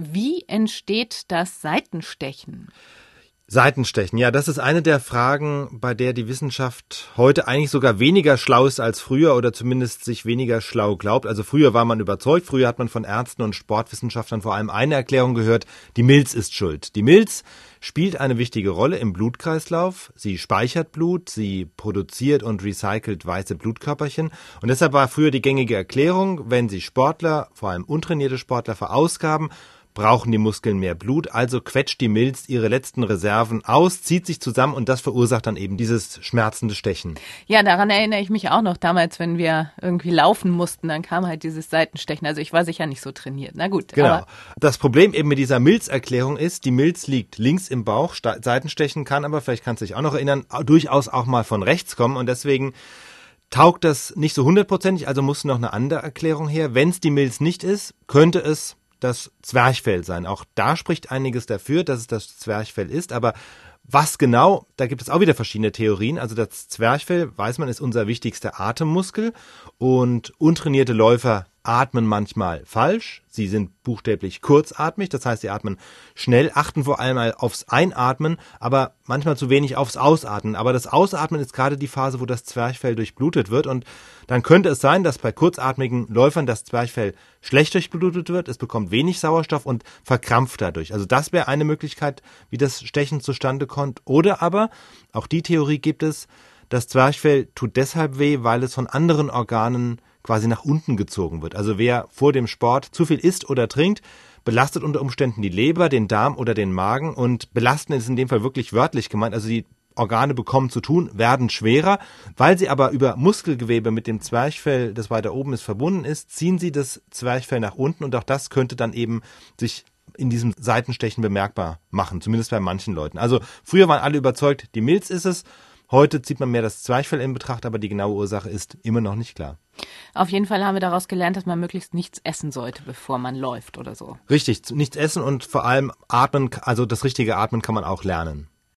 Wie entsteht das Seitenstechen? Seitenstechen, ja, das ist eine der Fragen, bei der die Wissenschaft heute eigentlich sogar weniger schlau ist als früher oder zumindest sich weniger schlau glaubt. Also früher war man überzeugt, früher hat man von Ärzten und Sportwissenschaftlern vor allem eine Erklärung gehört, die Milz ist schuld. Die Milz spielt eine wichtige Rolle im Blutkreislauf. Sie speichert Blut, sie produziert und recycelt weiße Blutkörperchen. Und deshalb war früher die gängige Erklärung, wenn sie Sportler, vor allem untrainierte Sportler, verausgaben, brauchen die Muskeln mehr Blut, also quetscht die Milz ihre letzten Reserven aus, zieht sich zusammen und das verursacht dann eben dieses schmerzende Stechen. Ja, daran erinnere ich mich auch noch damals, wenn wir irgendwie laufen mussten, dann kam halt dieses Seitenstechen. Also ich war sicher nicht so trainiert. Na gut. Genau. das Problem eben mit dieser Milzerklärung ist, die Milz liegt links im Bauch, Seitenstechen kann aber, vielleicht kannst du dich auch noch erinnern, durchaus auch mal von rechts kommen und deswegen taugt das nicht so hundertprozentig, also muss noch eine andere Erklärung her. Wenn es die Milz nicht ist, könnte es das Zwerchfell sein. Auch da spricht einiges dafür, dass es das Zwerchfell ist, aber was genau, da gibt es auch wieder verschiedene Theorien. Also das Zwerchfell, weiß man, ist unser wichtigster Atemmuskel und untrainierte Läufer atmen manchmal falsch. Sie sind buchstäblich kurzatmig, das heißt, sie atmen schnell, achten vor allem aufs Einatmen, aber manchmal zu wenig aufs Ausatmen. Aber das Ausatmen ist gerade die Phase, wo das Zwerchfell durchblutet wird und dann könnte es sein, dass bei kurzatmigen Läufern das Zwerchfell schlecht durchblutet wird, es bekommt wenig Sauerstoff und verkrampft dadurch. Also das wäre eine Möglichkeit, wie das Stechen zustande kommt. Oder aber, auch die Theorie gibt es, das Zwerchfell tut deshalb weh, weil es von anderen Organen quasi nach unten gezogen wird. Also wer vor dem Sport zu viel isst oder trinkt, belastet unter Umständen die Leber, den Darm oder den Magen und belasten ist in dem Fall wirklich wörtlich gemeint. Also die Organe bekommen zu tun, werden schwerer. Weil sie aber über Muskelgewebe mit dem Zwerchfell, das weiter oben ist, verbunden ist, ziehen sie das Zwerchfell nach unten und auch das könnte dann eben sich in diesem Seitenstechen bemerkbar machen, zumindest bei manchen Leuten. Also früher waren alle überzeugt, die Milz ist es. Heute zieht man mehr das Zwerchfell in Betracht, aber die genaue Ursache ist immer noch nicht klar. Auf jeden Fall haben wir daraus gelernt, dass man möglichst nichts essen sollte, bevor man läuft oder so. Richtig, nichts essen und vor allem atmen, also das richtige Atmen kann man auch lernen.